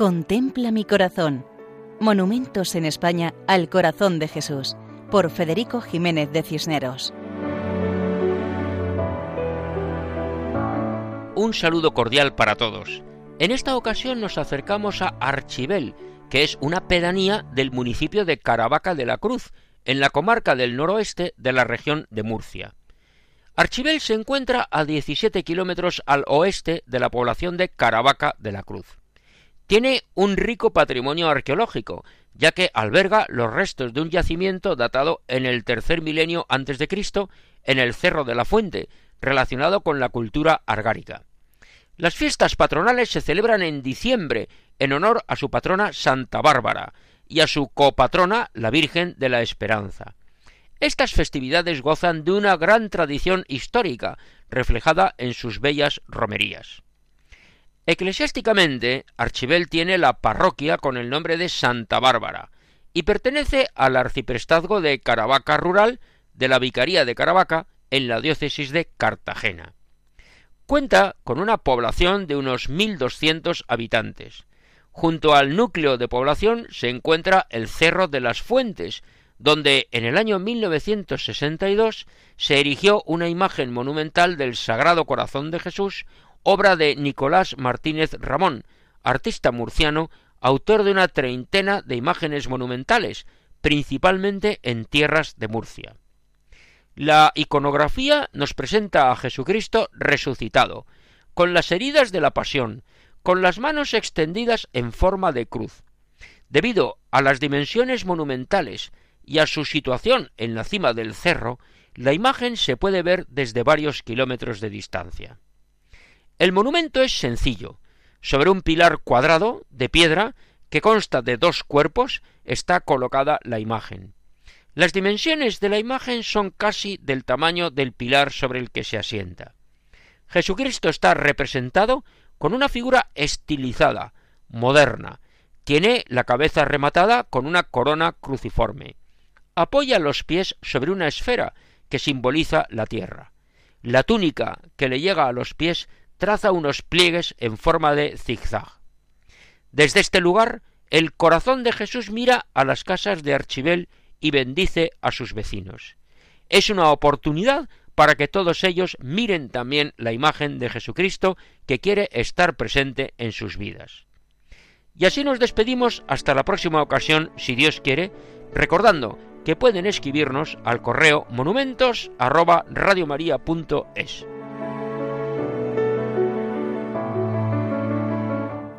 Contempla mi corazón. Monumentos en España al corazón de Jesús, por Federico Jiménez de Cisneros. Un saludo cordial para todos. En esta ocasión nos acercamos a Archibel, que es una pedanía del municipio de Caravaca de la Cruz, en la comarca del noroeste de la región de Murcia. Archibel se encuentra a 17 kilómetros al oeste de la población de Caravaca de la Cruz. Tiene un rico patrimonio arqueológico, ya que alberga los restos de un yacimiento datado en el tercer milenio antes de Cristo en el Cerro de la Fuente, relacionado con la cultura argárica. Las fiestas patronales se celebran en diciembre en honor a su patrona Santa Bárbara y a su copatrona la Virgen de la Esperanza. Estas festividades gozan de una gran tradición histórica, reflejada en sus bellas romerías. Eclesiásticamente, Archibel tiene la parroquia con el nombre de Santa Bárbara y pertenece al arciprestazgo de Caravaca Rural de la Vicaría de Caravaca en la diócesis de Cartagena. Cuenta con una población de unos 1.200 habitantes. Junto al núcleo de población se encuentra el Cerro de las Fuentes, donde en el año 1962 se erigió una imagen monumental del Sagrado Corazón de Jesús obra de Nicolás Martínez Ramón, artista murciano, autor de una treintena de imágenes monumentales, principalmente en tierras de Murcia. La iconografía nos presenta a Jesucristo resucitado, con las heridas de la pasión, con las manos extendidas en forma de cruz. Debido a las dimensiones monumentales y a su situación en la cima del cerro, la imagen se puede ver desde varios kilómetros de distancia. El monumento es sencillo. Sobre un pilar cuadrado de piedra que consta de dos cuerpos está colocada la imagen. Las dimensiones de la imagen son casi del tamaño del pilar sobre el que se asienta. Jesucristo está representado con una figura estilizada, moderna. Tiene la cabeza rematada con una corona cruciforme. Apoya los pies sobre una esfera que simboliza la tierra. La túnica que le llega a los pies traza unos pliegues en forma de zigzag. Desde este lugar, el corazón de Jesús mira a las casas de Archibel y bendice a sus vecinos. Es una oportunidad para que todos ellos miren también la imagen de Jesucristo que quiere estar presente en sus vidas. Y así nos despedimos hasta la próxima ocasión, si Dios quiere, recordando que pueden escribirnos al correo monumentos